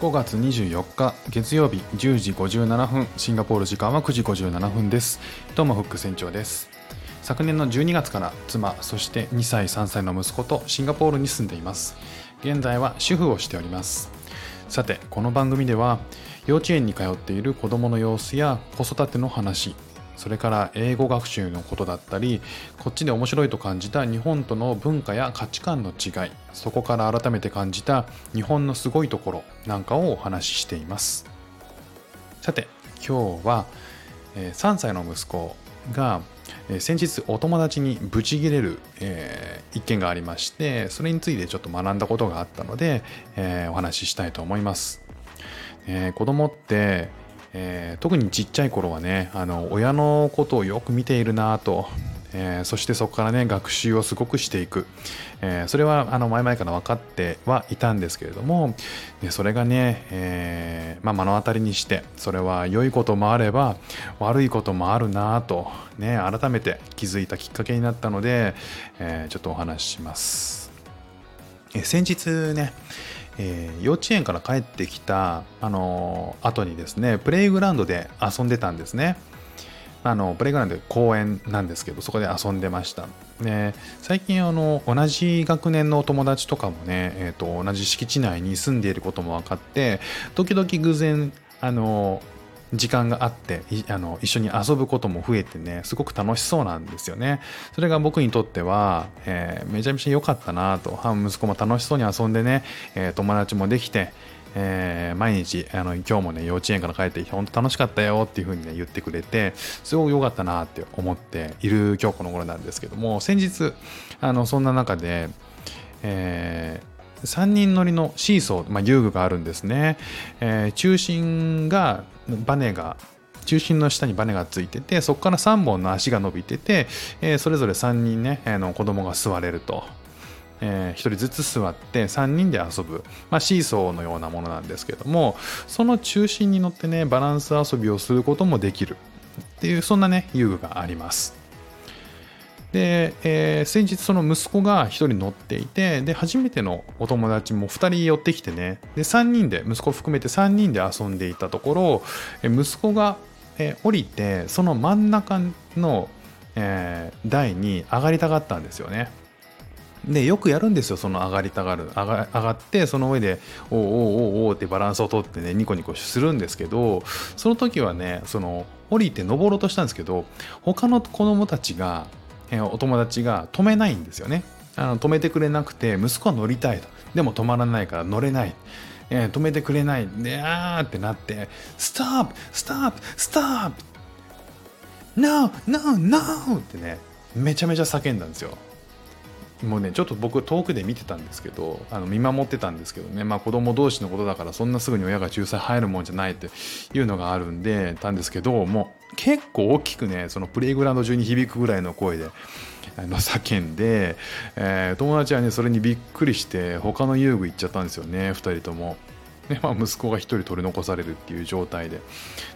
5月24日月曜日10時57分シンガポール時間は9時57分です。どうもフック船長です。昨年の12月から妻そして2歳3歳の息子とシンガポールに住んでいます。現在は主婦をしております。さてこの番組では幼稚園に通っている子供の様子や子育ての話それから英語学習のことだったりこっちで面白いと感じた日本との文化や価値観の違いそこから改めて感じた日本のすごいところなんかをお話ししています。さて今日は3歳の息子が先日お友達にブチギレる、えー、一件がありましてそれについてちょっと学んだことがあったので、え、お話ししたいと思います、え、子供ってえー、特にちっちゃい頃はねあの親のことをよく見ているなと、えー、そしてそこからね学習をすごくしていく、えー、それはあの前々から分かってはいたんですけれどもでそれがね、えまあ、目の当たりにしてそれは良いこともあれば悪いこともあるなと、ね、改めて気づいたきっかけになったので、えちょっとお話しします。え先日ねえー、幼稚園から帰ってきた、あのー、後にですねプレイグラウンドで遊んでたんですね。あのプレイグラウンドで公園なんですけどそこで遊んでました。で最近あの同じ学年のお友達とかもね、えーと同じ敷地内に住んでいることも分かって時々偶然あの時間があってあの一緒に遊ぶことも増えてねすごく楽しそうなんですよね。それが僕にとっては、えー、めちゃめちゃ良かったなと。息子も楽しそうに遊んでね、えー、友達もできてえー、毎日あの今日もね幼稚園から帰ってきて本当楽しかったよっていう風にね言ってくれてすごく良かったなって思っている今日この頃なんですけども先日あのそんな中で、え3人乗りのシーソー、まあ、遊具があるんですね、えー、中心がバネが中心の下にバネがついててそこから3本の足が伸びてて、えー、それぞれ3人ね、えー、の子供が座れると。えー、1人ずつ座って3人で遊ぶ、まあ、シーソーのようなものなんですけどもその中心に乗ってねバランス遊びをすることもできる。っていうそんなね遊具があります。で、えー、先日その息子が1人乗っていてで初めてのお友達も2人寄ってきてねで3人で息子含めて3人で遊んでいたところ、え息子が、え、降りてその真ん中の、えー、台に上がりたがったんですよね。でよくやるんですよその上がりたがる上が上がってその上でおおおおおってバランスをとってねニコニコするんですけどその時はねその降りて登ろうとしたんですけど他の子供たちがえお友達が止めないんですよねあの止めてくれなくて息子は乗りたいとでも止まらないから乗れない、えー、止めてくれないであーってなってストップストップストップ No! No! No! ってねめちゃめちゃ叫んだんですよもうねちょっと僕遠くで見てたんですけどあの見守ってたんですけどね。まあ子供同士のことだからそんなすぐに親が仲裁入るもんじゃないっていうのがあるんでたんですけどもう結構大きくねそのプレイグラウンド中に響くぐらいの声であの叫んで、えー、友達はねそれにびっくりして他の遊具行っちゃったんですよね2人とも。でまあ、息子が1人取り残されるっていう状態で。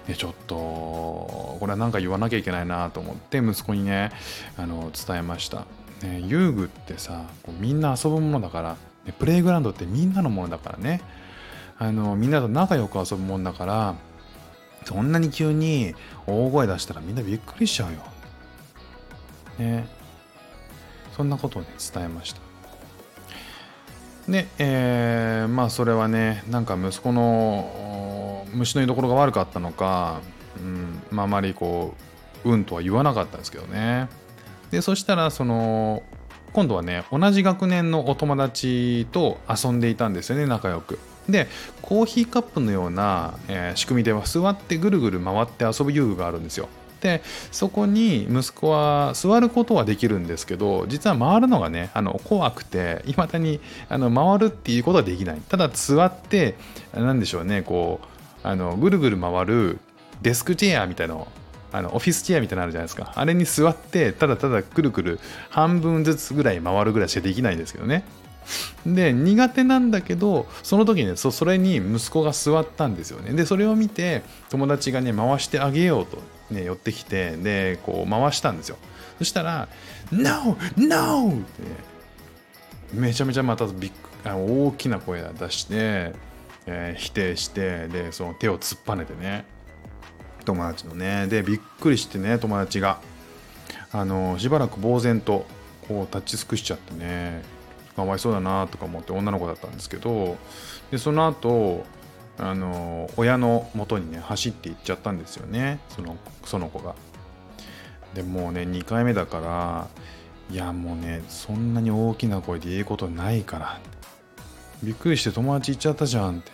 でちょっとこれは何か言わなきゃいけないなと思って息子にねあの伝えました。ね、遊具ってさこうみんな遊ぶものだから、ね、プレイグラウンドってみんなのものだからねあのみんなと仲良く遊ぶもんだからそんなに急に大声出したらみんなびっくりしちゃうよ。ね。そんなことをね、伝えました。で、えー、まあそれはね、なんか息子の虫の居所が悪かったのか、うん、まああまりこう、うんとは言わなかったんですけどね。でそしたらその今度はね同じ学年のお友達と遊んでいたんですよね仲良く。でコーヒーカップのような、えー、仕組みでは座ってぐるぐる回って遊ぶ遊具があるんですよ。でそこに息子は座ることはできるんですけど実は回るのがねあの怖くていまだにあの回るっていうことはできないただ座って何でしょうねこうあのぐるぐる回るデスクチェアみたいなのあのオフィスチェアみたいなのあるじゃないですか。あれに座ってただただくるくる半分ずつぐらい回るぐらいしかできないんですけどね。で苦手なんだけどその時に、ね、そそれに息子が座ったんですよね。でそれを見て友達がね回してあげようと、ね、寄ってきてでこう回したんですよ。そしたら「No! No!」って、ね、めちゃめちゃまたビッあ大きな声出してえー、否定してでその手を突っぱねてね。友達のね。でびっくりしてね友達が。あのしばらく呆然とこう立ち尽くしちゃってね。かわいそうだなとか思って女の子だったんですけど。でその後あの親の元にね走って行っちゃったんですよね。そのその子が。でもうね2回目だからいやもうねそんなに大きな声で言うことないから。びっくりして友達行っちゃったじゃんって。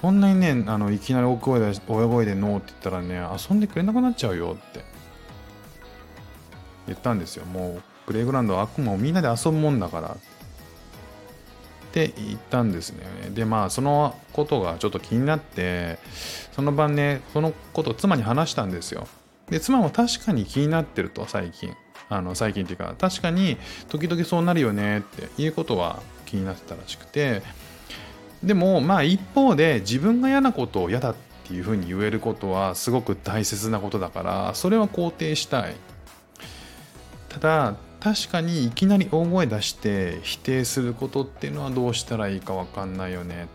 そんなにねあのいきなり大声で親声でノーって言ったらね遊んでくれなくなっちゃうよって。言ったんですよ。もうプレイグラウンドはあくまみんなで遊ぶもんだから。って言ったんですね。でまあそのことがちょっと気になってその晩ねそのことを妻に話したんですよ。で妻も確かに気になってると最近。あの最近っていうか確かに時々そうなるよねっていうことは気になってたらしくて。でもまあ一方で自分が嫌なことを嫌だっていうふうに言えることはすごく大切なことだからそれは肯定したい。ただ確かにいきなり大声出して否定することっていうのはどうしたらいいか分かんないよね。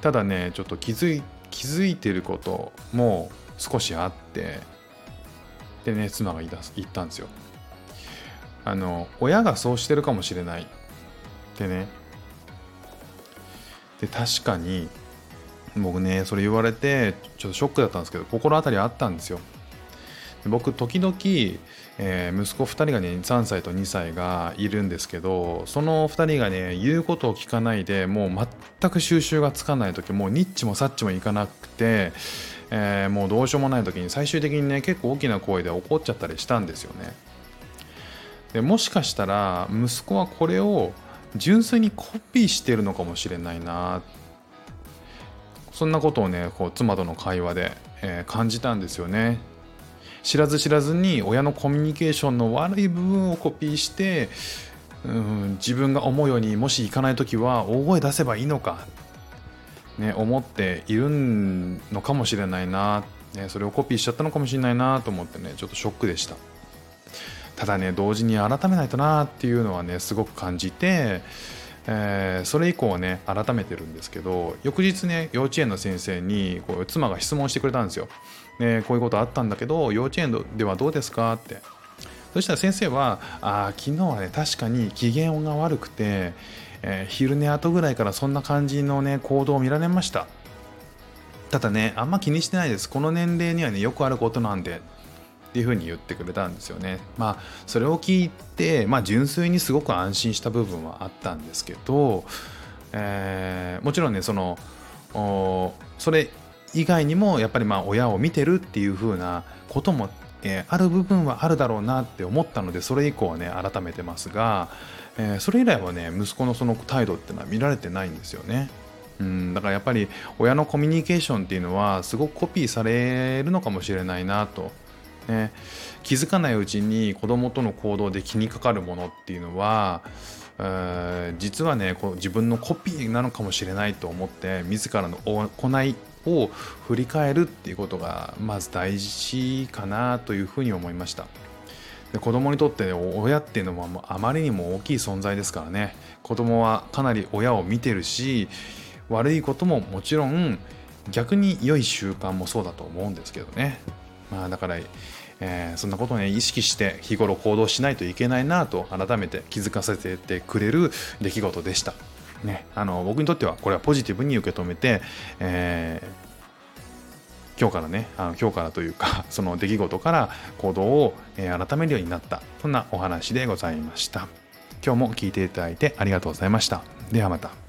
ただねちょっと気づい気づいてることも少しあってでね妻が言ったんですよ。あの親がそうしてるかもしれない。ってねで確かに僕ねそれ言われてちょっとショックだったんですけど心当たりあったんですよ。僕時々、えー、息子2人がね3歳と2歳がいるんですけどその2人がね言うことを聞かないでもう全く収集がつかない時もうニッチもサッチもいかなくて、えー、もうどうしようもない時に最終的にね結構大きな声で怒っちゃったりしたんですよね。でもしかしたら息子はこれを純粋にコピーしてるのかもしれないな。そんなことをねこう妻との会話で、えー、感じたんですよね。知らず知らずに親のコミュニケーションの悪い部分をコピーして、うん、自分が思うようにもしいかない時は大声出せばいいのか、ね、思っているのかもしれないな、ね、それをコピーしちゃったのかもしれないなと思ってねちょっとショックでした。ただね同時に改めないとなっていうのはねすごく感じてえー、それ以降ね改めてるんですけど翌日ね幼稚園の先生にこう妻が質問してくれたんですよ。えー、こういうことあったんだけど幼稚園ではどうですかって。そしたら先生はあ昨日はね確かに機嫌が悪くて、えー、昼寝後ぐらいからそんな感じのね行動を見られました。ただねあんま気にしてないです。この年齢にはねよくあることなんで。っていうふうに言ってくれたんですよねまあそれを聞いてまあ純粋にすごく安心した部分はあったんですけど、えー、もちろんねそのそれ以外にもやっぱりまあ親を見てるっていう風なことも、えー、ある部分はあるだろうなって思ったのでそれ以降はね改めてますが、えー、それ以来はね息子のその態度っていうのは見られてないんですよね。うんだからやっぱり親のコミュニケーションっていうのはすごくコピーされるのかもしれないなと、ね、気づかないうちに子供との行動で気にかかるものっていうのは実はねこう自分のコピーなのかもしれないと思って自らの行いを振り返るっていうことがまず大事かなというふうに思いました。で子供にとって親っていうのはあまりにも大きい存在ですからね。子供はかなり親を見てるし悪いことももちろん逆に良い習慣もそうだと思うんですけどね。まあだからえー、そんなことをね意識して日頃行動しないといけないなと改めて気づかせてくれる出来事でした。ね、あの僕にとってはこれはポジティブに受け止めて、えー、今日からねあの今日からというか その出来事から行動を、え、改めるようになった。そんなお話でございました。今日も聞いていただいてありがとうございました。ではまた。